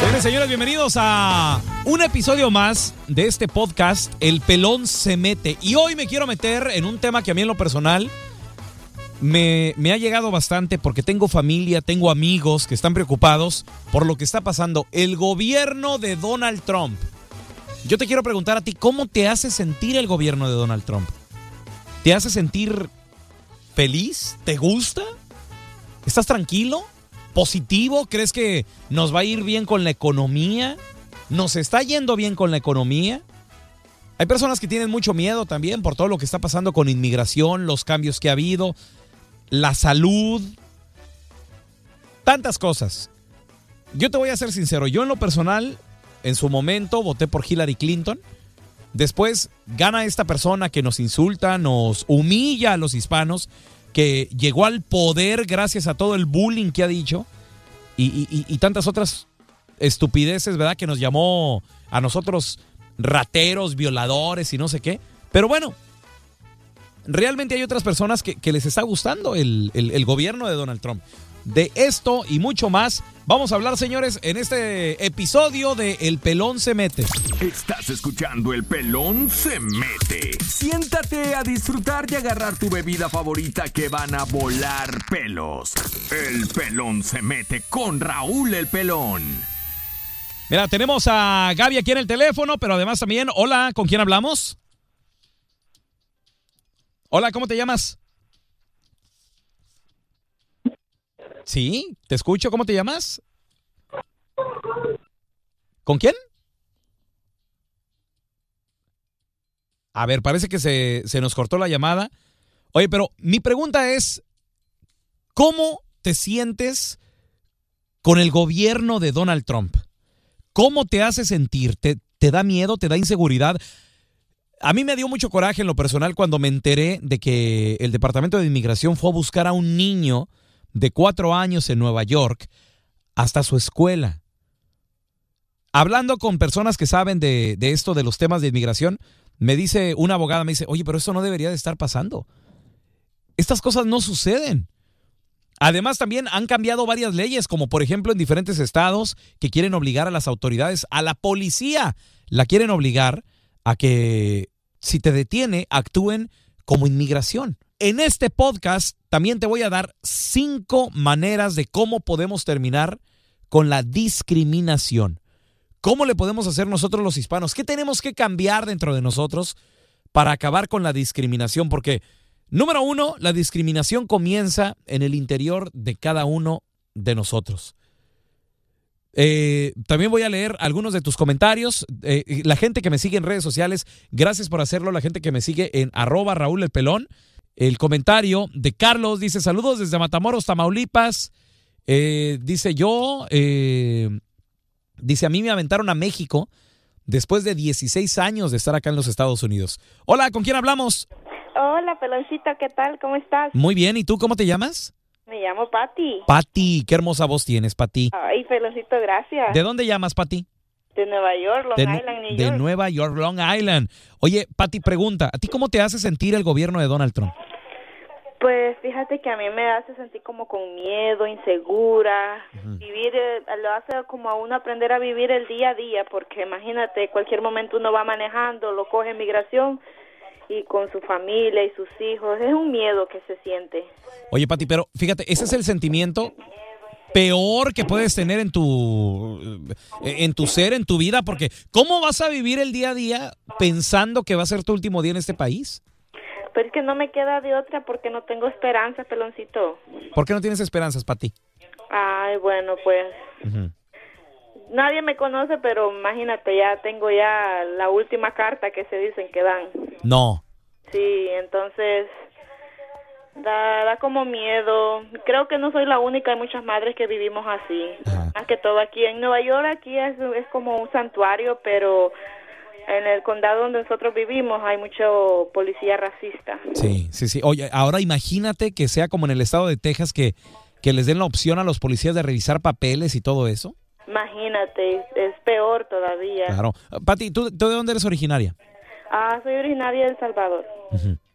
Señores señores, bienvenidos a un episodio más de este podcast, El Pelón se mete. Y hoy me quiero meter en un tema que a mí en lo personal me, me ha llegado bastante porque tengo familia, tengo amigos que están preocupados por lo que está pasando. El gobierno de Donald Trump. Yo te quiero preguntar a ti, ¿cómo te hace sentir el gobierno de Donald Trump? ¿Te hace sentir feliz? ¿Te gusta? ¿Estás tranquilo? ¿Positivo? ¿Crees que nos va a ir bien con la economía? ¿Nos está yendo bien con la economía? Hay personas que tienen mucho miedo también por todo lo que está pasando con inmigración, los cambios que ha habido, la salud, tantas cosas. Yo te voy a ser sincero, yo en lo personal, en su momento voté por Hillary Clinton. Después gana esta persona que nos insulta, nos humilla a los hispanos, que llegó al poder gracias a todo el bullying que ha dicho y, tantas otras estupideces, ¿verdad? Que nos llamó a nosotros rateros, violadores y no sé qué. Pero bueno, realmente hay otras personas que, les está gustando el- el gobierno de Donald Trump. De esto y mucho más vamos a hablar, señores, en este episodio de El Pelón se mete. Estás escuchando El Pelón se mete. Siéntate a disfrutar y agarrar tu bebida favorita que van a volar pelos. El Pelón se mete con Raúl el Pelón. Mira, tenemos a Gaby aquí en el teléfono, pero además también, hola, ¿con quién hablamos? Hola, ¿cómo te llamas? Sí, te escucho, ¿cómo te llamas? ¿Con quién? A ver, parece que se, se nos cortó la llamada. Oye, pero mi pregunta es, ¿cómo te sientes con el gobierno de Donald Trump? ¿Cómo te hace sentir? ¿Te, te da miedo? ¿Te da inseguridad? A mí me dio mucho coraje en lo personal cuando me enteré de que el Departamento de Inmigración fue a buscar a un niño de cuatro años en Nueva York hasta su escuela. Hablando con personas que saben de, esto, de los temas de inmigración, me dice una abogada, me dice, oye, pero esto no debería de estar pasando. Estas cosas no suceden. Además, también han cambiado varias leyes, como por ejemplo en diferentes estados que quieren obligar a las autoridades, a la policía, la quieren obligar a que si te detiene, actúen como inmigración. En este podcast también te voy a dar cinco maneras de cómo podemos terminar con la discriminación. ¿Cómo le podemos hacer nosotros los hispanos? ¿Qué tenemos que cambiar dentro de nosotros para acabar con la discriminación? Porque, número uno, la discriminación comienza en el interior de cada uno de nosotros. Eh, también voy a leer algunos de tus comentarios. Eh, la gente que me sigue en redes sociales, gracias por hacerlo. La gente que me sigue en arroba Raúl el Pelón. El comentario de Carlos dice, saludos desde Matamoros, Tamaulipas. Eh, dice yo, eh, dice, a mí me aventaron a México después de 16 años de estar acá en los Estados Unidos. Hola, ¿con quién hablamos? Hola, peloncito, ¿qué tal? ¿Cómo estás? Muy bien, ¿y tú cómo te llamas? Me llamo Patti. Pati, qué hermosa voz tienes, Pati. Ay, peloncito, gracias. ¿De dónde llamas, Pati? De Nueva York, Long de, Island, New de York. Nueva York, Long Island. Oye, Pati, pregunta, ¿a ti cómo te hace sentir el gobierno de Donald Trump? Pues fíjate que a mí me hace sentir como con miedo, insegura. Vivir, eh, lo hace como a uno aprender a vivir el día a día, porque imagínate, cualquier momento uno va manejando, lo coge migración y con su familia y sus hijos. Es un miedo que se siente. Oye, Pati, pero fíjate, ese es el sentimiento peor que puedes tener en tu en tu ser, en tu vida, porque ¿cómo vas a vivir el día a día pensando que va a ser tu último día en este país? Pero es que no me queda de otra porque no tengo esperanza, peloncito. ¿Por qué no tienes esperanzas, Pati? Ay, bueno, pues nadie me conoce, pero imagínate, ya tengo ya la última carta que se dicen que dan. No. Sí, entonces da, da como miedo. Creo que no soy la única, hay muchas madres que vivimos así. Más que todo aquí en Nueva York, aquí es, es como un santuario, pero en el condado donde nosotros vivimos hay mucho policía racista. Sí, sí, sí. Oye, ahora imagínate que sea como en el estado de Texas que, que les den la opción a los policías de revisar papeles y todo eso. Imagínate, es peor todavía. Claro. Pati, ¿tú, ¿tú de dónde eres originaria? Ah, soy originaria de El Salvador.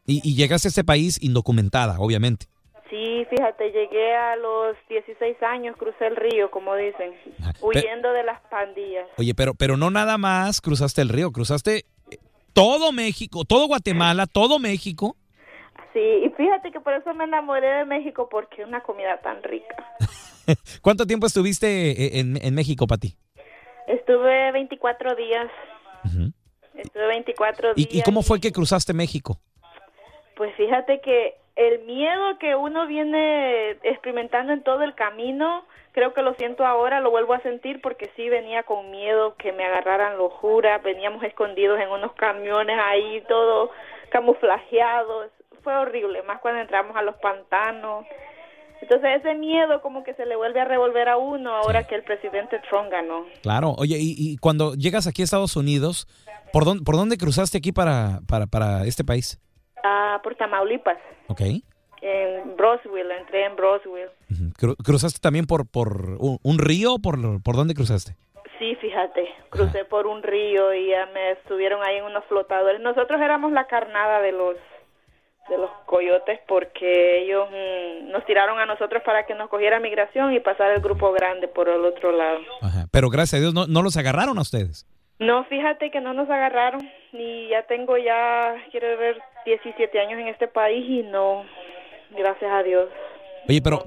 Y, y llegaste a este país indocumentada, obviamente. Sí, fíjate, llegué a los 16 años, crucé el río, como dicen, huyendo de las pandillas. Oye, pero, pero no nada más cruzaste el río, cruzaste eh, todo México, todo Guatemala, todo México. Sí, y fíjate que por eso me enamoré de México, porque es una comida tan rica. ¿Cuánto tiempo estuviste eh, en, en México, Pati? Estuve 24 días. Estuve 24 días. ¿Y, ¿Y cómo fue que cruzaste México? Pues fíjate que el miedo que uno viene experimentando en todo el camino, creo que lo siento ahora, lo vuelvo a sentir porque sí venía con miedo que me agarraran locura, veníamos escondidos en unos camiones ahí, todo camuflajeados, fue horrible, más cuando entramos a los pantanos. Entonces ese miedo como que se le vuelve a revolver a uno ahora que el presidente Trump ganó. Claro, oye, y, y cuando llegas aquí a Estados Unidos, ¿por dónde, por dónde cruzaste aquí para, para, para este país? Ah, por Tamaulipas. Ok. En Broswell, entré en Broswell. Cru- ¿Cruzaste también por, por un, un río? ¿Por, ¿Por dónde cruzaste? Sí, fíjate, crucé por un río y ya me estuvieron ahí en unos flotadores. Nosotros éramos la carnada de los de los coyotes porque ellos mm, nos tiraron a nosotros para que nos cogiera migración y pasar el grupo grande por el otro lado. Ajá. Pero gracias a Dios no, no los agarraron a ustedes. No, fíjate que no nos agarraron y ya tengo ya, quiero ver, 17 años en este país y no, gracias a Dios. Oye, pero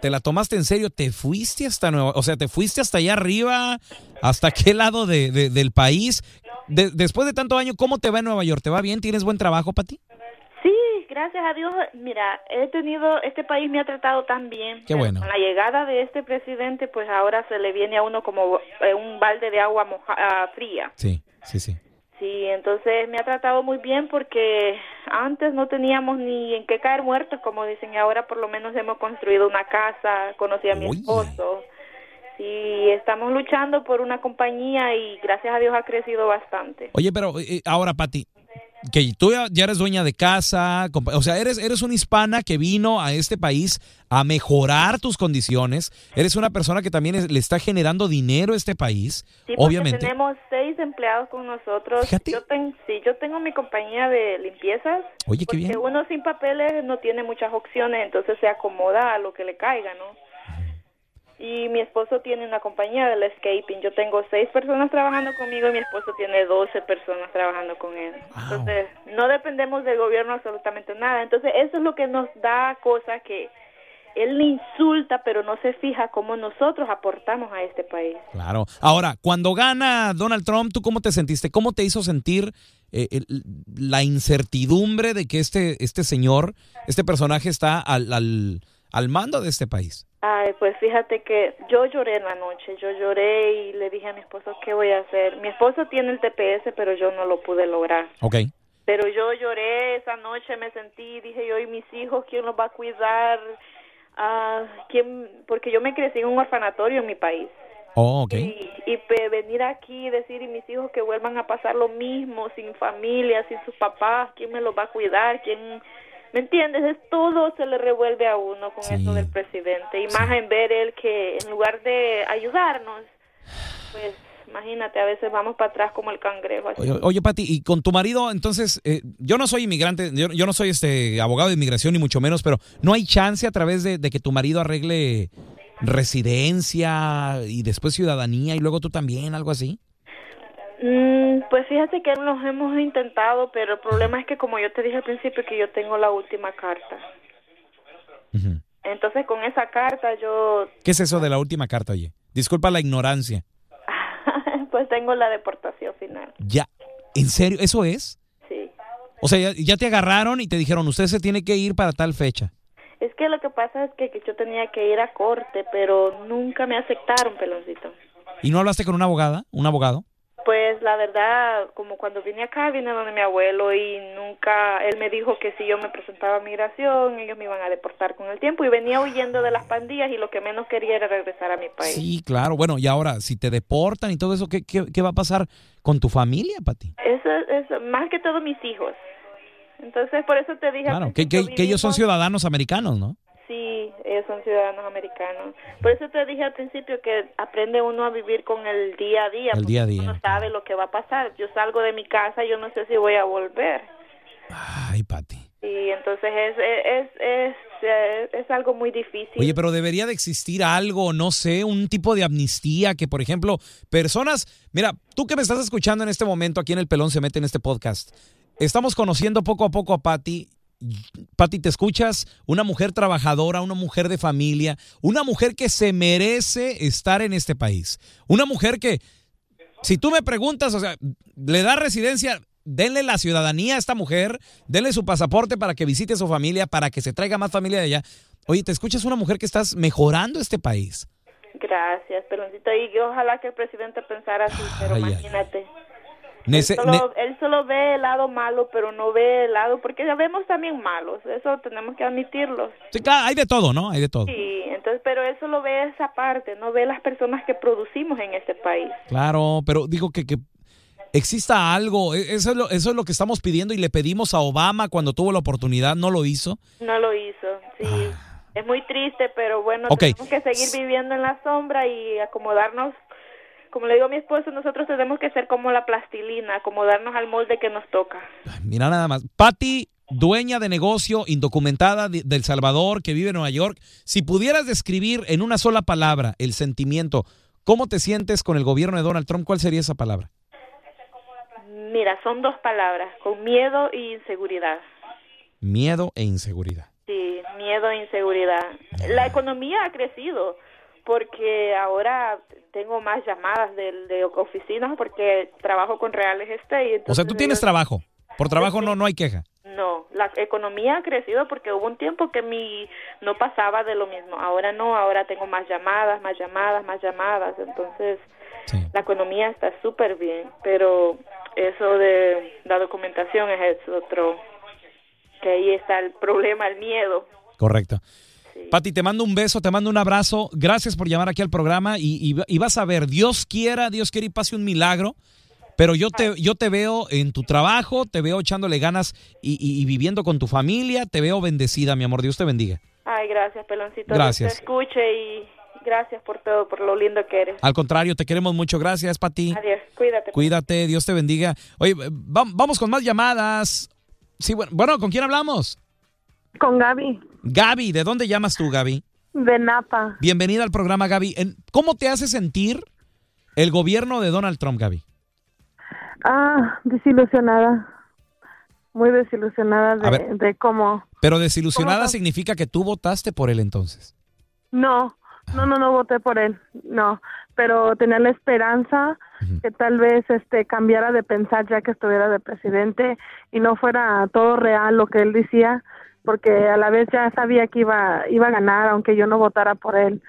¿te la tomaste en serio? ¿Te fuiste hasta Nueva, o sea, te fuiste hasta allá arriba? ¿Hasta qué lado de, de- del país? De- después de tanto año, ¿cómo te va en Nueva York? ¿Te va bien? ¿Tienes buen trabajo, Pati? Sí, gracias a Dios. Mira, he tenido, este país me ha tratado tan bien. Qué bueno. Con la llegada de este presidente, pues ahora se le viene a uno como eh, un balde de agua moja- ah, fría. Sí, sí, sí. Sí, entonces me ha tratado muy bien porque antes no teníamos ni en qué caer muertos, como dicen, y ahora por lo menos hemos construido una casa, conocí a mi esposo. Sí, estamos luchando por una compañía y gracias a Dios ha crecido bastante. Oye, pero eh, ahora, Pati, que tú ya, eres dueña de casa, o sea, eres, eres una hispana que vino a este país a mejorar tus condiciones, eres una persona que también es- le está generando dinero a este país, Sí, obviamente. tenemos seis empleados con nosotros. Yo ten- sí, yo tengo mi compañía de limpiezas. Oye, qué bien. uno sin papeles no tiene muchas opciones, entonces se acomoda a lo que le caiga, ¿no? Y mi esposo tiene una compañía del escaping. Yo tengo seis personas trabajando conmigo y mi esposo tiene 12 personas trabajando con él. Entonces, no dependemos del gobierno absolutamente nada. Entonces, eso es lo que nos da cosa que él le insulta, pero no se fija cómo nosotros aportamos a este país. Claro. Ahora, cuando gana Donald Trump, ¿tú cómo te sentiste? ¿Cómo te hizo sentir eh, el- la incertidumbre de que este, este señor, este personaje está al, al, al mando de este país? Ay, pues fíjate que yo lloré en la noche, yo lloré y le dije a mi esposo, ¿qué voy a hacer? Mi esposo tiene el TPS, pero yo no lo pude lograr. Ok. Pero yo lloré esa noche, me sentí, dije yo, ¿y mis hijos quién los va a cuidar? Ah, ¿quién? Porque yo me crecí en un orfanatorio en mi país. Oh, ok. Y, venir aquí y decir, y mis hijos que vuelvan a pasar lo mismo, sin familia, sin sus papás, ¿quién me los va a cuidar? ¿Quién...? ¿Me entiendes? Es todo se le revuelve a uno con eso del presidente. Y más en ver él que en lugar de ayudarnos, pues imagínate, a veces vamos para atrás como el cangrejo. así. Oye, oye, Pati, y con tu marido, entonces, eh, yo no soy inmigrante, yo, yo no soy este abogado de inmigración ni mucho menos, pero ¿no hay chance a través de, de que tu marido arregle residencia y después ciudadanía y luego tú también, algo así? Mm, pues fíjate que nos hemos intentado, pero el problema es que como yo te dije al principio que yo tengo la última carta. Entonces con esa carta yo ¿Qué es eso de la última carta, oye? Disculpa la ignorancia. pues tengo la deportación final. Ya, ¿en serio? ¿Eso es? Sí. O sea, ya, ya te agarraron y te dijeron, usted se tiene que ir para tal fecha. Es que lo que pasa es que, que yo tenía que ir a corte, pero nunca me aceptaron, peloncito. ¿Y no hablaste con una abogada, un abogado? Pues la verdad, como cuando vine acá, vine donde mi abuelo y nunca, él me dijo que si yo me presentaba a migración, ellos me iban a deportar con el tiempo y venía huyendo de las pandillas y lo que menos quería era regresar a mi país. Sí, claro. Bueno, y ahora, si te deportan y todo eso, ¿qué, qué, qué va a pasar con tu familia, Pati? Eso es más que todo mis hijos. Entonces, por eso te dije... Claro, que, que, que ellos son ciudadanos americanos, ¿no? Sí, ellos son ciudadanos americanos. Por eso te dije al principio que aprende uno a vivir con el día a día. El día a día, Uno sabe lo que va a pasar. Yo salgo de mi casa, yo no sé si voy a volver. Ay, Pati. Y entonces es, es, es, es, es algo muy difícil. Oye, pero debería de existir algo, no sé, un tipo de amnistía que, por ejemplo, personas, mira, tú que me estás escuchando en este momento aquí en El Pelón se mete en este podcast, estamos conociendo poco a poco a Patti. Patti, te escuchas, una mujer trabajadora, una mujer de familia, una mujer que se merece estar en este país, una mujer que, si tú me preguntas, o sea, le da residencia, denle la ciudadanía a esta mujer, denle su pasaporte para que visite a su familia, para que se traiga más familia de allá. Oye, te escuchas una mujer que estás mejorando este país. Gracias, Peloncito. Y ojalá que el presidente pensara así, pero Ay, ay, imagínate. Nece- él, solo, él solo ve el lado malo, pero no ve el lado, porque ya vemos también malos, eso tenemos que admitirlo. Sí, claro, hay de todo, ¿no? Hay de todo. Sí, entonces, pero él solo ve esa parte, no ve las personas que producimos en este país. Claro, pero digo que, que exista algo, e- eso es, lo, eso es lo que estamos pidiendo y le pedimos a Obama cuando tuvo la oportunidad, no lo hizo. No lo hizo, sí. Es muy triste, pero bueno, Ok. tenemos que seguir viviendo en la sombra y acomodarnos. Como le digo a mi esposo, nosotros tenemos que ser como la plastilina, acomodarnos al molde que nos toca. Mira nada más. Patty, dueña de negocio, indocumentada de, de El Salvador, que vive en Nueva York. Si pudieras describir en una sola palabra el sentimiento, ¿cómo te sientes con el gobierno de Donald Trump? ¿Cuál sería esa palabra? Mira, son dos palabras, con miedo y inseguridad. Miedo e inseguridad. Sí, miedo e inseguridad. La economía ha crecido porque ahora tengo más llamadas de, de oficinas porque trabajo con reales estate. O sea, tú tienes trabajo. Por trabajo no, no hay queja. No, la economía ha crecido porque hubo un tiempo que mi no pasaba de lo mismo. Ahora no, ahora tengo más llamadas, más llamadas, más llamadas. Entonces, la economía está súper bien, pero eso de la documentación es otro, que ahí está el problema, el miedo. Correcto. Pati, te mando un beso, te mando un abrazo. Gracias por llamar aquí al programa y, y- y vas a ver, Dios quiera, Dios quiera y pase un milagro. Pero yo te, yo te veo en tu trabajo, te veo echándole ganas y, y- y viviendo con tu familia, te veo bendecida, mi amor. Dios te bendiga. Ay, gracias, Peloncito. Gracias. Te escuche y gracias por todo, por lo lindo que eres. Al contrario, te queremos mucho. Gracias, Pati. Adiós, cuídate. Cuídate, Dios te bendiga. Oye, va- vamos con más llamadas. Sí, bueno, bueno, ¿con quién hablamos? Con Gaby, Gaby, ¿de dónde llamas tú, Gaby? de Napa. Bienvenida al programa, Gaby. En- ¿Cómo te hace sentir el gobierno de Donald Trump, Gaby? Ah, desilusionada. Muy desilusionada de, ver. de cómo... Pero desilusionada ¿Cómo? significa que tú votaste por él entonces. No, no, no, no voté por él, no. Pero tenía la esperanza que tal vez este cambiara de pensar ya que estuviera de presidente y no fuera todo real lo que él decía, porque a la vez ya sabía que iba, iba a ganar, aunque yo no votara por él.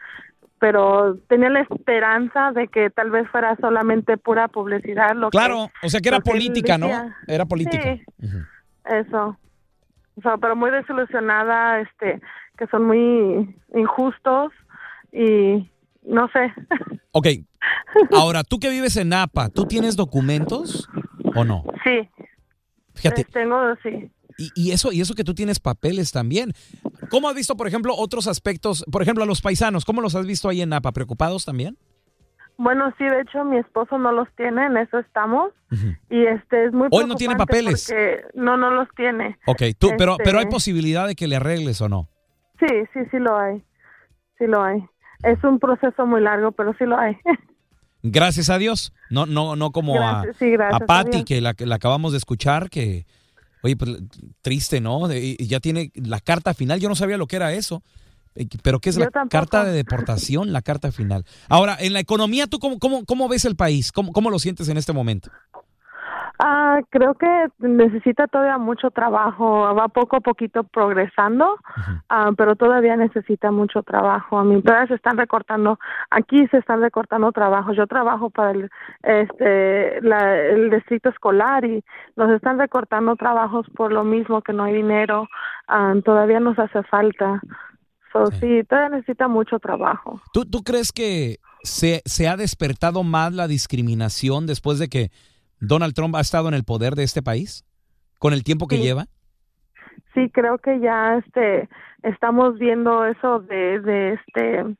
Pero tenía la esperanza de que tal vez fuera solamente pura publicidad. Lo Claro, que, o sea que era que política, ¿no? Era política. Sí, eso. O sea, pero muy desilusionada, este, que son muy injustos y no sé. Ok. Ahora, tú que vives en Napa, ¿tú tienes documentos o no? Sí. Fíjate. Eh, Tengo, sí. Y, y eso, y eso que tú tienes papeles también. ¿Cómo has visto, por ejemplo, otros aspectos? Por ejemplo, a los paisanos, ¿cómo los has visto ahí en Napa? ¿Preocupados también? Bueno, sí, de hecho mi esposo no los tiene, en eso estamos. Y este es muy Hoy no tiene papeles. porque no, no los tiene. Ok, tú, pero, Este- pero hay posibilidad de que le arregles o no. Sí, sí, sí lo hay. Sí lo hay. Es un proceso muy largo, pero sí lo hay. Gracias a Dios. No, no, no como Gracias, a, sí, a Dios. que la, que la acabamos de escuchar, que, oye, pues triste, ¿no? De- ya tiene la carta final. Yo no sabía lo que era eso. Eh, Pero ¿qué es Yo la tampoco. carta de deportación? La carta final. Ahora, en la economía, ¿tú cómo, cómo, cómo ves el país? ¿Cómo, ¿Cómo lo sientes en este momento? Ah, creo que necesita todavía mucho trabajo. Va poco a poquito progresando, ah, pero todavía necesita mucho trabajo. A mí todavía se están recortando. Aquí se están recortando trabajos. Yo trabajo para el, este, la- el distrito escolar y nos están recortando trabajos por lo mismo que no hay dinero. Ah, todavía nos hace falta. So, sí, todavía necesita mucho trabajo. ¿Tú, tú crees que se, se ha despertado más la discriminación después de que Donald Trump ha estado en el poder de este país? ¿Con el tiempo que Sí. lleva? Sí, creo que ya este estamos viendo eso de de este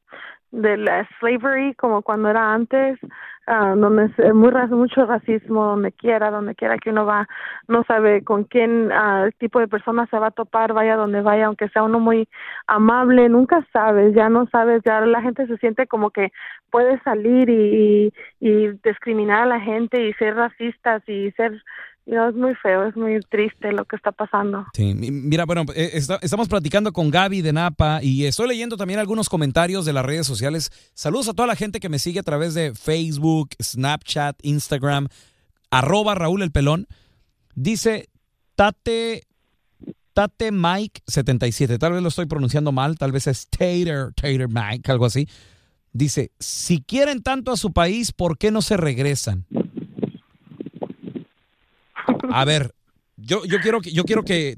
de la slavery como cuando era antes, ah, donde es muy mucho racismo donde quiera, donde quiera que uno va, no sabe con quién ah, tipo de persona se va a topar, vaya donde vaya, aunque sea uno muy amable, nunca sabes, ya no sabes, ya la gente se siente como que puede salir y, y, y discriminar a la gente y ser racistas y ser, know, es muy feo, es muy triste lo que está pasando. Sí, mi- mira, bueno, eh, está- estamos platicando con Gaby de Napa y estoy leyendo también algunos comentarios de las redes sociales. Saludos a toda la gente que me sigue a través de Facebook, Snapchat, Instagram, arroba Raúl el Pelón. Dice Tate, Tate Mike 77, tal vez lo estoy pronunciando mal, tal vez es Tater, Tater Mike, algo así. Dice, si quieren tanto a su país, ¿por qué no se regresan? A ver, yo, yo, quiero, que- yo quiero que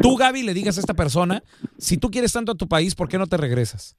tú, Gaby, le digas a esta persona, si tú quieres tanto a tu país, ¿por qué no te regresas?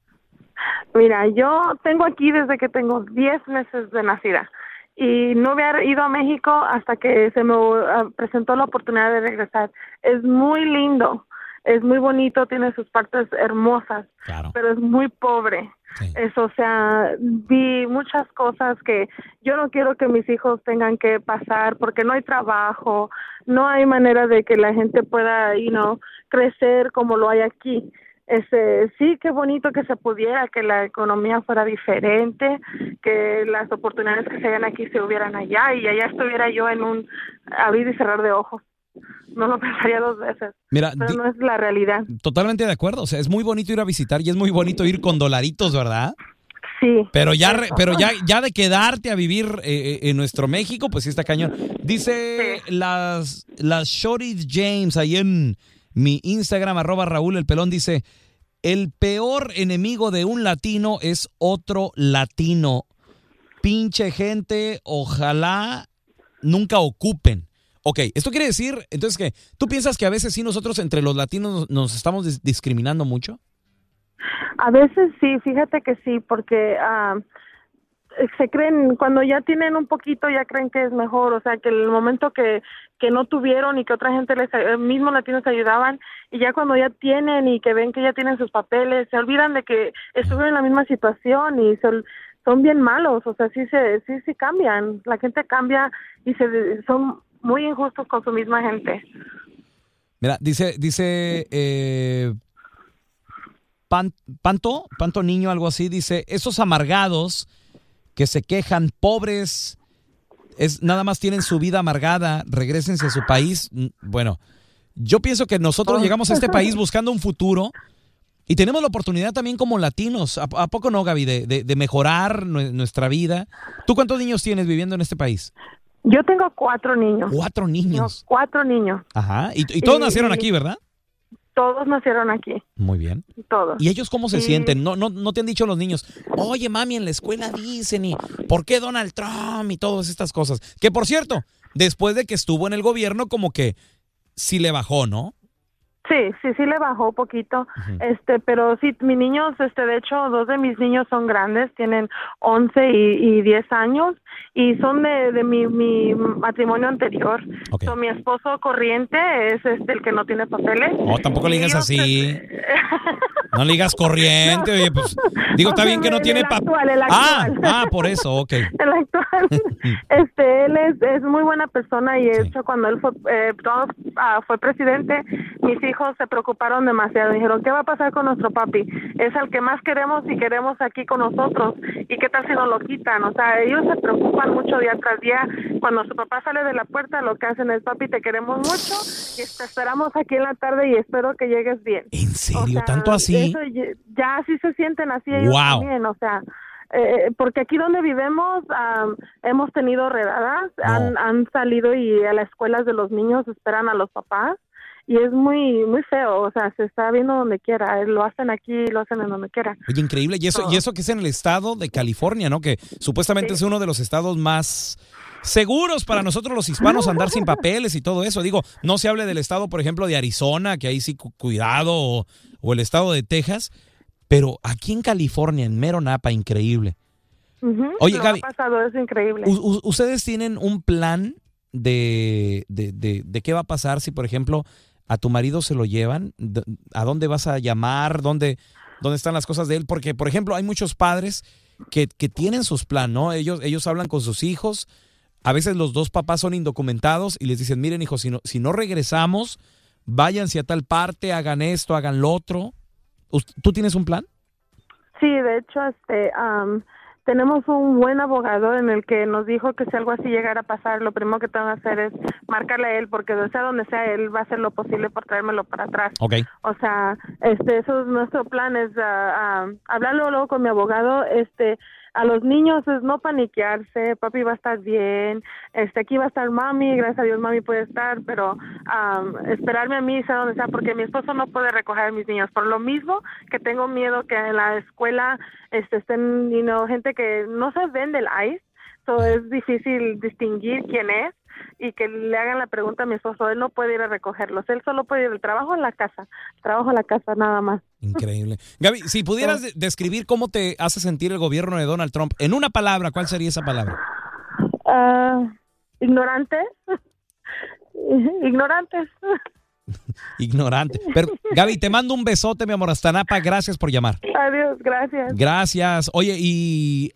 Mira, yo tengo aquí desde que tengo 10 meses de nacida y no había ido a México hasta que se me ah, presentó la oportunidad de regresar. Es muy lindo, es muy bonito, tiene sus partes hermosas, pero es muy pobre. Eso, o sea, vi muchas cosas que yo no quiero que mis hijos tengan que pasar porque no hay trabajo, no hay manera de que la gente pueda, you know, crecer como lo hay aquí. Este, sí, qué bonito que se pudiera, que la economía fuera diferente, que las oportunidades que se hayan aquí se hubieran allá y allá estuviera yo en un abrir y cerrar de ojos. No lo pensaría dos veces. Mira, pero no es la realidad. Totalmente de acuerdo, o sea, es muy bonito ir a visitar y es muy bonito ir con dolaritos, ¿verdad? Sí. Pero ya, re- pero ya, ya de quedarte a vivir eh, eh, en nuestro México, pues sí está cañón. Dice las, las Shorties James ahí en mi Instagram, arroba Raúl el Pelón, dice, el peor enemigo de un latino es otro latino. Pinche gente, ojalá nunca ocupen. Ok, esto quiere decir, entonces que, ¿tú piensas que a veces sí nosotros entre los latinos nos, nos estamos dis- discriminando mucho? A veces sí, fíjate que sí, porque ah, se creen, cuando ya tienen un poquito, ya creen que es mejor, o sea, que el momento que, que no tuvieron y que otra gente les, eh, mismos latinos ayudaban, y ya cuando ya tienen y que ven que ya tienen sus papeles, se olvidan de que estuvieron en la misma situación y se son bien malos, o sea, sí se, sí, sí cambian, la gente cambia y se, son muy injustos con su misma gente. Mira, dice, dice eh, Pan- Panto, Panto Niño, algo así, dice, esos amargados que se quejan, pobres, es, nada más tienen su vida amargada, regresense a su país. Mm, Bueno, yo pienso que nosotros llegamos a este país buscando un futuro y tenemos la oportunidad también como latinos, ¿a, a poco no, Gaby, de, de- de mejorar nue- nuestra vida? ¿Tú cuántos niños tienes viviendo en este país? Yo tengo cuatro niños. Cuatro niños. Cuatro niños. Ajá, y, y todos Y- nacieron aquí, ¿verdad? Todos nacieron aquí, Muy bien. todos. ¿Y ellos cómo se Y- sienten? No, no, no te han dicho los niños, oye mami, en la escuela dicen y ¿por qué Donald Trump y todas estas cosas? Que por cierto, después de que estuvo en el gobierno, como que sí le bajó, ¿no? Sí, sí, sí le bajó poquito, este, pero sí, mis niños, este, de hecho, dos de mis niños son grandes, tienen 11 y, y 10 años y son de, de mi, mi matrimonio anterior. So, mi esposo corriente es este el que no tiene papeles. No, tampoco le digas así. No le digas corriente, oye, pues digo, está bien que no tiene papel. actual, el Ah, actual. ah, por eso, ok. el actual. Este, él es, es muy buena persona y de hecho cuando él fue, eh, todo, ah, fue presidente, mis hijos se preocuparon demasiado. Dijeron, ¿qué va a pasar con nuestro papi? Es el que más queremos y queremos aquí con nosotros. ¿Y qué tal si nos lo quitan? O sea, ellos se preocupan mucho día tras día. Cuando su papá sale de la puerta, lo que hacen es, papi, te queremos mucho y te esperamos aquí en la tarde y espero que llegues bien. ¿En serio? ¿Tanto así? Eso ya, así se sienten así ellos Wow. también, o sea, eh, porque aquí donde vivemos am, hemos tenido redadas, han, han salido y a las escuelas de los niños esperan a los papás y es muy muy feo, o sea, se está viendo donde quiera, eh, lo hacen aquí, lo hacen en donde quiera. Oye, increíble. Y eso, y eso que es en el estado de California, ¿no? Que supuestamente es uno de los estados más seguros para nosotros los hispanos andar sin papeles y todo eso. Digo, no se hable del estado, por ejemplo, de Arizona, que ahí sí cu- cuidado, o, o el estado de Texas, pero aquí en California, en Mero Napa, increíble. Ujú, Oye, lo Gaby, ha pasado, es increíble. ¿Ustedes tienen un plan de, de, de- de qué va a pasar si, por ejemplo, a tu marido se lo llevan? ¿A dónde vas a llamar? ¿Dónde, dónde están las cosas de él? Porque, por ejemplo, hay muchos padres que, que tienen sus planes, ¿no? Ellos, ellos hablan con sus hijos. A veces los dos papás son indocumentados y les dicen, miren, hijos, si no, si no regresamos, váyanse a tal parte, hagan esto, hagan lo otro. ¿Us- ¿Tú tienes un plan? Sí, de hecho, este, tenemos un buen abogado en el que nos dijo que si algo así llegara a pasar, lo primero que tengo que hacer es marcarle a él, porque de sea donde sea, él va a hacer lo posible por traérmelo para atrás. Ok. O sea, este, eso es nuestro plan, es ah, ah, hablarlo luego con mi abogado, este, a los niños es no paniquearse, papi va a estar bien, este, aquí va a estar mami, gracias a Dios mami puede estar, pero am, esperarme a mí, sea donde sea, porque mi esposo no puede recoger a mis niños, por lo mismo que tengo miedo que en la escuela este, estén, you gente que no se vende el ICE, so es difícil distinguir quién es y que le hagan la pregunta a mi esposo, él no puede ir a recogerlos, él solo puede ir del trabajo a la casa, trabajo a la casa nada más. Increíble. Gaby, si pudieras de- describir cómo te hace sentir el gobierno de Donald Trump en una palabra, ¿cuál sería esa palabra? Ah, ignorantes, ignorantes. Ignorante. Pero, Gaby, te mando un besote, mi amor, hasta Napa. Gracias por llamar. Adiós, gracias. Gracias. Oye, y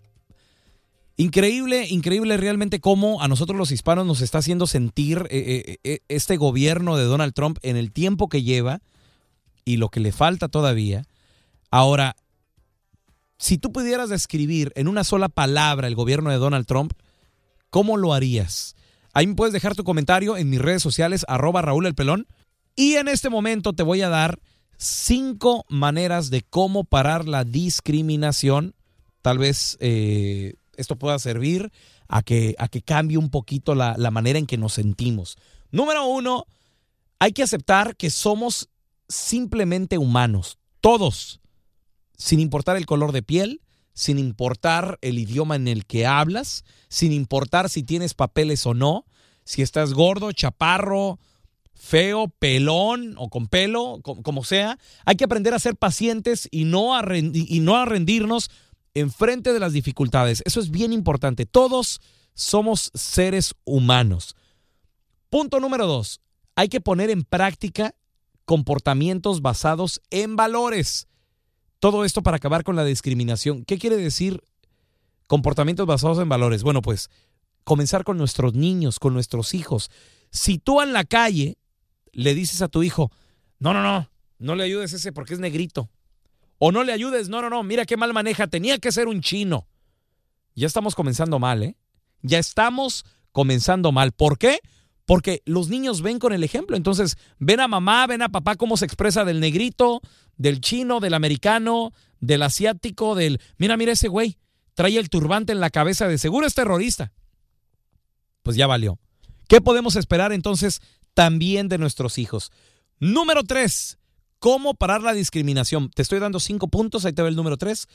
increíble, increíble realmente cómo a nosotros los hispanos nos está haciendo sentir eh, eh, eh, este gobierno de Donald Trump en el tiempo que lleva y lo que le falta todavía. Ahora, si tú pudieras describir en una sola palabra el gobierno de Donald Trump, ¿cómo lo harías? Ahí me puedes dejar tu comentario en mis redes sociales, arroba Raúl El Pelón. Y en este momento te voy a dar cinco maneras de cómo parar la discriminación. Tal vez eh, esto pueda servir a que, a que cambie un poquito la, la manera en que nos sentimos. Número uno, hay que aceptar que somos simplemente humanos, todos, sin importar el color de piel, sin importar el idioma en el que hablas, sin importar si tienes papeles o no, si estás gordo, chaparro, feo, pelón o con pelo, co- como sea, hay que aprender a ser pacientes y no a, y no a rendirnos enfrente de las dificultades. Eso es bien importante. Todos somos seres humanos. Punto número dos. Hay que poner en práctica comportamientos basados en valores. Todo esto para acabar con la discriminación. ¿Qué quiere decir comportamientos basados en valores? Bueno, pues comenzar con nuestros niños, con nuestros hijos. Si tú en la calle le dices a tu hijo, no, no, no, no le ayudes ese porque es negrito. O no le ayudes, no, no, no, mira qué mal maneja, tenía que ser un chino. Ya estamos comenzando mal, ¿eh? Ya estamos comenzando mal. ¿Por qué? Porque los niños ven con el ejemplo. Entonces, ven a mamá, ven a papá cómo se expresa del negrito, del chino, del americano, del asiático, del... Mira, mira ese güey. Trae el turbante en la cabeza de seguro es terrorista. Pues ya valió. ¿Qué podemos esperar entonces también de nuestros hijos? Número tres, ¿Cómo parar la discriminación? Te estoy dando cinco puntos, ahí te ve el número tres.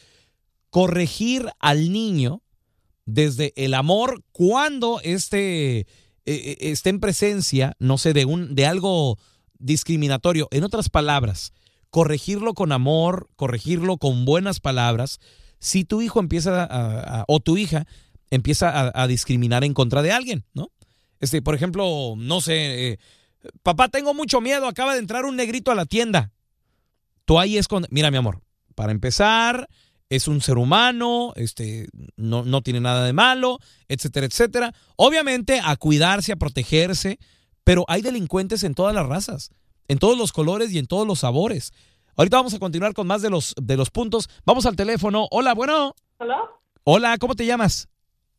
Corregir al niño desde el amor cuando este eh, eh, esté en presencia, no sé, de, un, de algo discriminatorio. En otras palabras, corregirlo con amor, corregirlo con buenas palabras. Si tu hijo empieza a, o tu hija empieza a, a, discriminar en contra de alguien, ¿no? Este, por ejemplo, no sé, eh, papá, tengo mucho miedo, acaba de entrar un negrito a la tienda. Tú ahí es con, mira, mi amor, para empezar, es un ser humano, este, no, no tiene nada de malo, etcétera, etcétera. Obviamente a cuidarse, a protegerse, pero hay delincuentes en todas las razas, en todos los colores y en todos los sabores. Ahorita vamos a continuar con más de los, de los puntos. Vamos al teléfono. Hola, bueno. Hola. Hola, ¿cómo te llamas?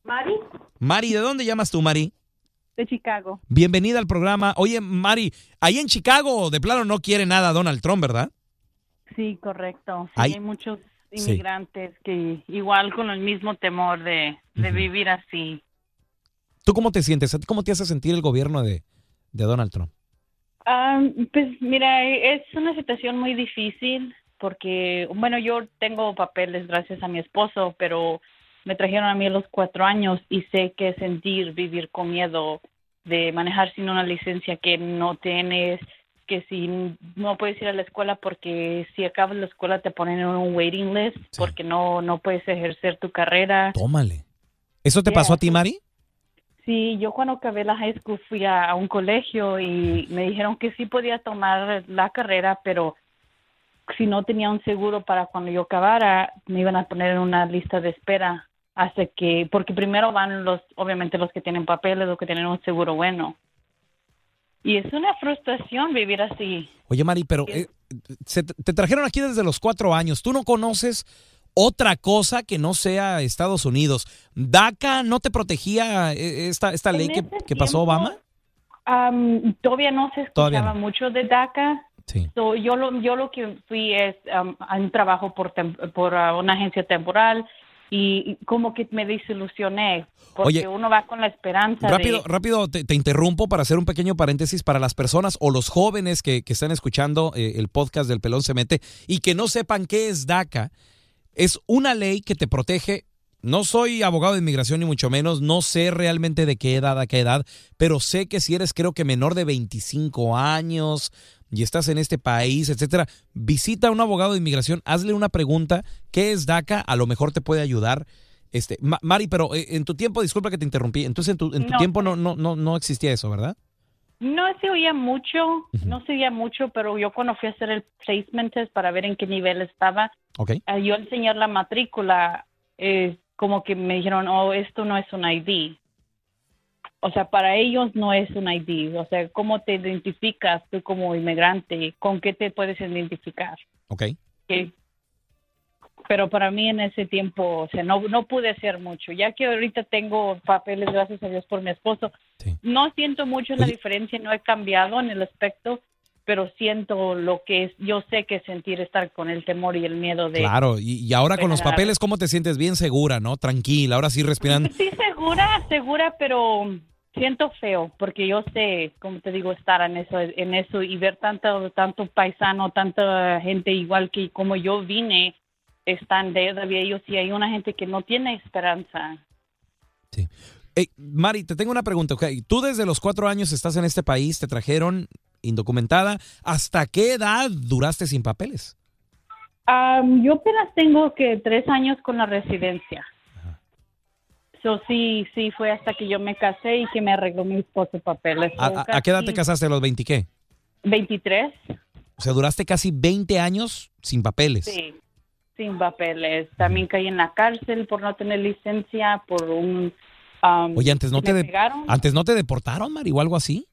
Mari. Mari, ¿de dónde llamas tú, Mari? De Chicago. Bienvenida al programa. Oye, Mari, ahí en Chicago de plano no quiere nada Donald Trump, ¿verdad? Sí, correcto. Sí, Hay- hay muchos inmigrantes que igual con el mismo temor de, de vivir así. ¿Tú cómo te sientes? ¿A ti ¿Cómo te hace sentir el gobierno de, de Donald Trump? Ah, pues mira, es una situación muy difícil porque, bueno, yo tengo papeles gracias a mi esposo, pero me trajeron a mí a los cuatro años y sé que sentir vivir con miedo de manejar sin una licencia que no tienes, que si no puedes ir a la escuela porque si acabas la escuela te ponen en un waiting list porque no no puedes ejercer tu carrera. Tómale. ¿Eso te Yeah, pasó a ti, Mari? Sí, yo cuando acabé la high school fui a, a un colegio y me dijeron que sí podía tomar la carrera, pero si no tenía un seguro para cuando yo acabara, me iban a poner en una lista de espera hasta que, porque primero van los, obviamente los que tienen papeles, los que tienen un seguro bueno. Y es una frustración vivir así. Oye, Mari, pero eh, se- te trajeron aquí desde los cuatro años. ¿Tú no conoces otra cosa que no sea Estados Unidos? ¿DACA no te protegía eh, esta, esta ley que, que pasó tiempo, Obama? Am, todavía no se Todavía escuchaba no. mucho de DACA. Sí. So, yo lo yo lo que fui es a un trabajo por por ah, una agencia temporal y, como que me desilusioné porque Oye, uno va con la esperanza Rápido, de rápido, te, te interrumpo para hacer un pequeño paréntesis para las personas o los jóvenes que, que están escuchando eh, el podcast del Pelón se mete y que no sepan qué es DACA. Es una ley que te protege. No soy abogado de inmigración ni mucho menos, no sé realmente de qué edad a qué edad, pero sé que si eres creo que menor de 25 años y estás en este país, etcétera, visita a un abogado de inmigración, hazle una pregunta, ¿qué es DACA? A lo mejor te puede ayudar. Este, Ma- Mari, pero eh, en tu tiempo, disculpa que te interrumpí, entonces en tu, en tu No. tiempo no, no, no, no existía eso, ¿verdad? no se oía mucho, no se oía mucho, pero yo cuando fui a hacer el placement test para ver en qué nivel estaba, Ok. ah, yo al enseñar la matrícula, eh, como que me dijeron, oh, esto no es un ID. O sea, para ellos no es un ID. O sea, ¿cómo te identificas tú como inmigrante? ¿Con qué te puedes identificar? Ok. pero para mí en ese tiempo, o sea, no, no pude hacer mucho. Ya que ahorita tengo papeles, gracias a Dios por mi esposo, no siento mucho la diferencia, no he cambiado en el aspecto, pero siento lo que es, yo sé que sentir estar con el temor y el miedo de... Claro, y, y ahora con los papeles, ¿cómo te sientes? Bien segura, ¿no? Tranquila, ahora sí respirando. Sí, segura, segura, pero siento feo, porque yo sé, como te digo, estar en eso, en eso y ver tanto, tanto paisano, tanta gente igual que como yo vine, están todavía ellos y hay una gente que no tiene esperanza. Ey, Mari, te tengo una pregunta. ok. Tú desde los cuatro años estás en este país, te trajeron indocumentada. ¿Hasta qué edad duraste sin papeles? Am, yo apenas tengo que tres años con la residencia. So, sí, sí, fue hasta que yo me casé y que me arregló mi esposo papeles. ¿A, So, a- a qué edad te casaste? ¿A los 20 qué? 23. O sea, duraste casi 20 años sin papeles. Sí, sin papeles. También caí en la cárcel por no tener licencia, por un... um, Oye, antes no te de- antes no te deportaron, Mari, o algo así.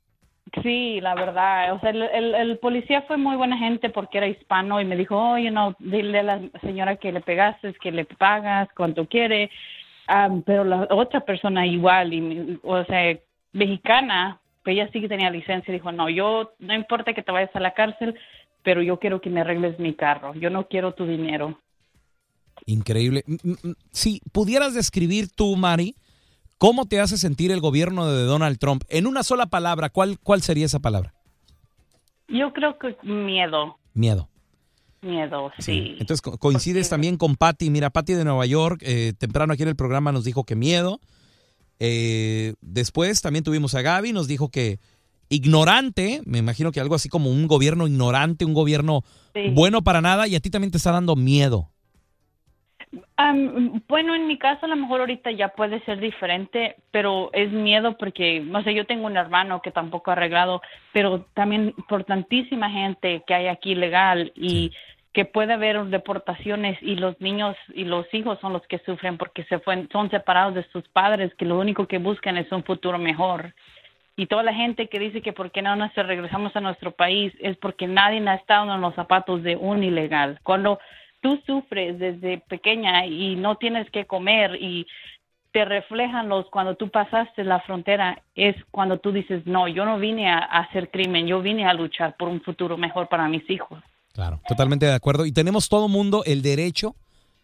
Sí, la verdad. O sea, el, el- policía fue muy buena gente porque era hispano y me dijo, oye, no, dile a la señora que le pegaste, que le pagas cuanto quiere. Um, pero la otra persona igual, y, o sea, mexicana, pues ella sí que tenía licencia, dijo, no, yo, no importa que te vayas a la cárcel, pero yo quiero que me arregles mi carro, yo no quiero tu dinero. Increíble. M- m- m- Si pudieras describir tú, Mari, cómo te hace sentir el gobierno de Donald Trump en una sola palabra, ¿cuál, cuál sería esa palabra? Yo creo que miedo. Miedo. Miedo, sí. Entonces co- coincides también con Patty. Mira, Patty de Nueva York, eh, temprano aquí en el programa nos dijo que miedo. Eh, después también tuvimos a Gaby, nos dijo que ignorante, me imagino que algo así como un gobierno ignorante, un gobierno Sí. bueno para nada y a ti también te está dando miedo. Am, bueno, en mi caso a lo mejor ahorita ya puede ser diferente, pero es miedo porque, no sé, yo tengo un hermano que tampoco ha arreglado, pero también por tantísima gente que hay aquí legal y que puede haber deportaciones y los niños y los hijos son los que sufren porque se fue, son separados de sus padres que lo único que buscan es un futuro mejor. Y toda la gente que dice que por qué no nos regresamos a nuestro país es porque nadie ha estado en los zapatos de un ilegal. Cuando tú sufres desde pequeña y no tienes que comer y te reflejan los cuando tú pasaste la frontera es cuando tú dices no yo no vine a, a hacer crimen yo vine a luchar por un futuro mejor para mis hijos Claro, totalmente de acuerdo. Y tenemos todo mundo el derecho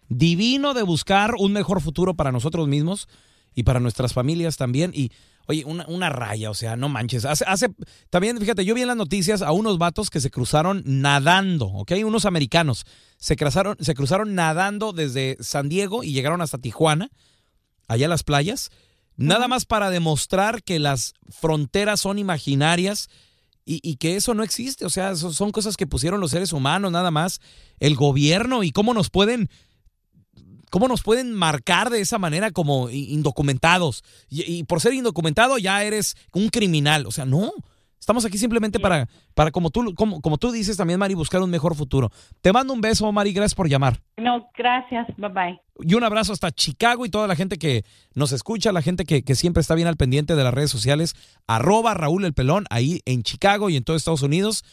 divino de buscar un mejor futuro para nosotros mismos y para nuestras familias también. Y, oye, una, una raya, o sea, no manches. Hace, hace, también, fíjate, yo vi en las noticias a unos vatos que se cruzaron nadando, ¿ok? Unos americanos. Se cruzaron, se cruzaron nadando desde San Diego y llegaron hasta Tijuana, allá a las playas, nada más para demostrar que las fronteras son imaginarias y, y que eso no existe. O sea, son cosas que pusieron los seres humanos, nada más. El gobierno y cómo nos pueden. ¿Cómo nos pueden marcar de esa manera como indocumentados? Y, y por ser indocumentado ya eres un criminal. O sea, no. Estamos aquí simplemente para, para como, tú, como, como tú dices también, Mari, buscar un mejor futuro. Te mando un beso, Mari. Gracias por llamar. no gracias bye bye Y un abrazo hasta Chicago y toda la gente que nos escucha, la gente que, que siempre está bien al pendiente de las redes sociales. Arroba Raúl el Pelón, ahí en Chicago y en todo Estados Unidos.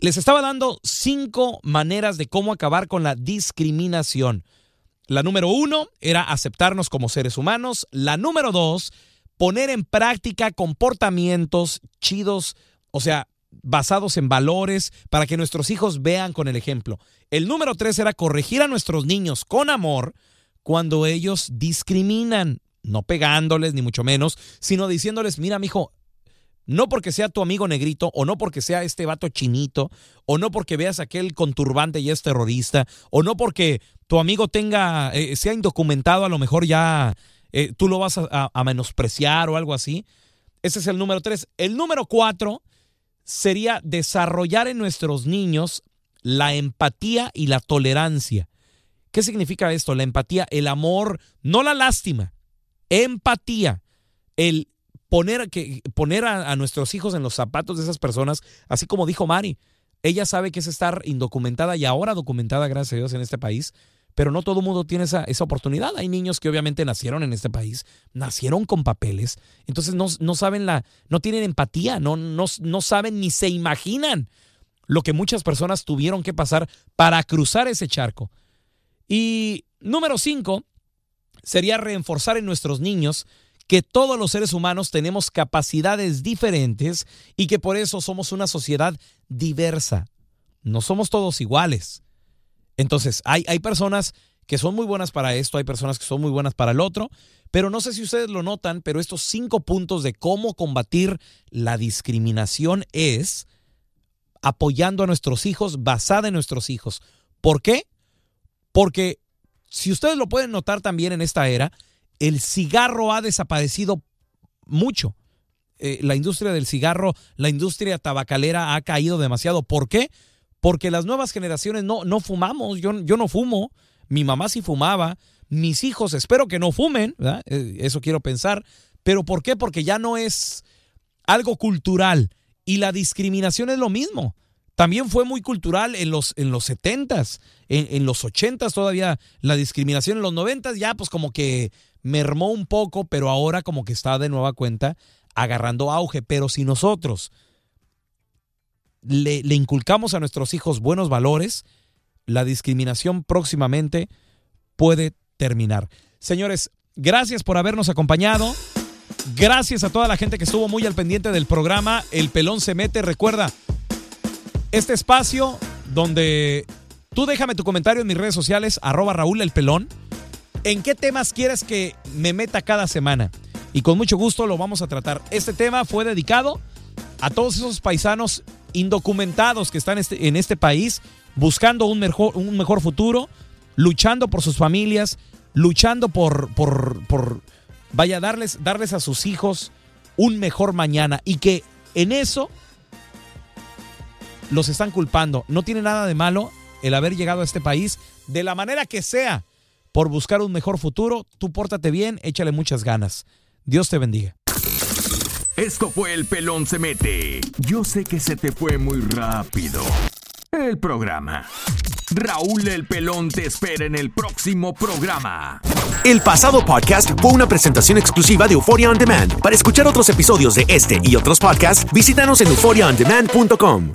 Les estaba dando cinco maneras de cómo acabar con la discriminación. La número uno era aceptarnos como seres humanos. La número dos, poner en práctica comportamientos chidos, o sea, basados en valores, para que nuestros hijos vean con el ejemplo. El número tres era corregir a nuestros niños con amor cuando ellos discriminan, no pegándoles, ni mucho menos, sino diciéndoles, mira, mijo, no porque sea tu amigo negrito, o no porque sea este vato chinito, o no porque veas aquel con turbante y es terrorista, o no porque tu amigo tenga, eh, sea indocumentado, a lo mejor ya eh, tú lo vas a- a menospreciar o algo así. Ese es el número tres. El número cuatro sería desarrollar en nuestros niños la empatía y la tolerancia. ¿Qué significa esto? La empatía, el amor, no la lástima, empatía, el poner, que, poner a, nuestros hijos en los zapatos de esas personas, así como dijo Mari. Ella sabe que es estar indocumentada y ahora documentada, gracias a Dios, en este país, pero no todo el mundo tiene esa, esa oportunidad. Hay niños que obviamente nacieron en este país, nacieron con papeles, entonces no, no saben la, no tienen empatía, no, no, no saben ni se imaginan lo que muchas personas tuvieron que pasar para cruzar ese charco. Y número cinco sería reforzar en nuestros niños que todos los seres humanos tenemos capacidades diferentes y que por eso somos una sociedad diversa. No somos todos iguales. Entonces, hay, hay personas que son muy buenas para esto, hay personas que son muy buenas para el otro, pero no sé si ustedes lo notan, pero estos cinco puntos de cómo combatir la discriminación es apoyando a nuestros hijos, basada en nuestros hijos. ¿Por qué? Porque si ustedes lo pueden notar también en esta era, el cigarro ha desaparecido mucho. Eh, la industria del cigarro, la industria tabacalera ha caído demasiado. ¿Por qué? Porque las nuevas generaciones no, no fumamos. Yo, yo no fumo. Mi mamá sí fumaba. Mis hijos espero que no fumen. ¿verdad? Eh, eso quiero pensar. ¿Pero por qué? Porque ya no es algo cultural. Y la discriminación es lo mismo. También fue muy cultural en los, en los 70s, en, en los 80s todavía la discriminación, en los 90s ya pues como que mermó un poco, pero ahora como que está de nueva cuenta agarrando auge. Pero si nosotros le, inculcamos a nuestros hijos buenos valores, la discriminación próximamente puede terminar. Señores, gracias por habernos acompañado. Gracias a toda la gente que estuvo muy al pendiente del programa. El pelón se mete. Recuerda, este espacio donde tú déjame tu comentario en mis redes sociales, arroba Raúl el pelón. ¿En qué temas quieres que me meta cada semana? Y con mucho gusto lo vamos a tratar. Este tema fue dedicado a todos esos paisanos indocumentados que están este, en este país buscando un mejor, un mejor futuro, luchando por sus familias, luchando por, por, por vaya, darles, darles a sus hijos un mejor mañana y que en eso los están culpando. No tiene nada de malo el haber llegado a este país de la manera que sea por buscar un mejor futuro. Tú pórtate bien, échale muchas ganas. Dios te bendiga. Esto fue El Pelón se mete. Yo sé que se te fue muy rápido. El programa. Raúl El Pelón te espera en el próximo programa. El pasado podcast fue una presentación exclusiva de Euphoria On Demand. Para escuchar otros episodios de este y otros podcasts, visítanos en euphoriaondemand.com.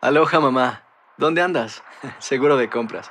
Aloha mamá, ¿dónde andas? Seguro de compras.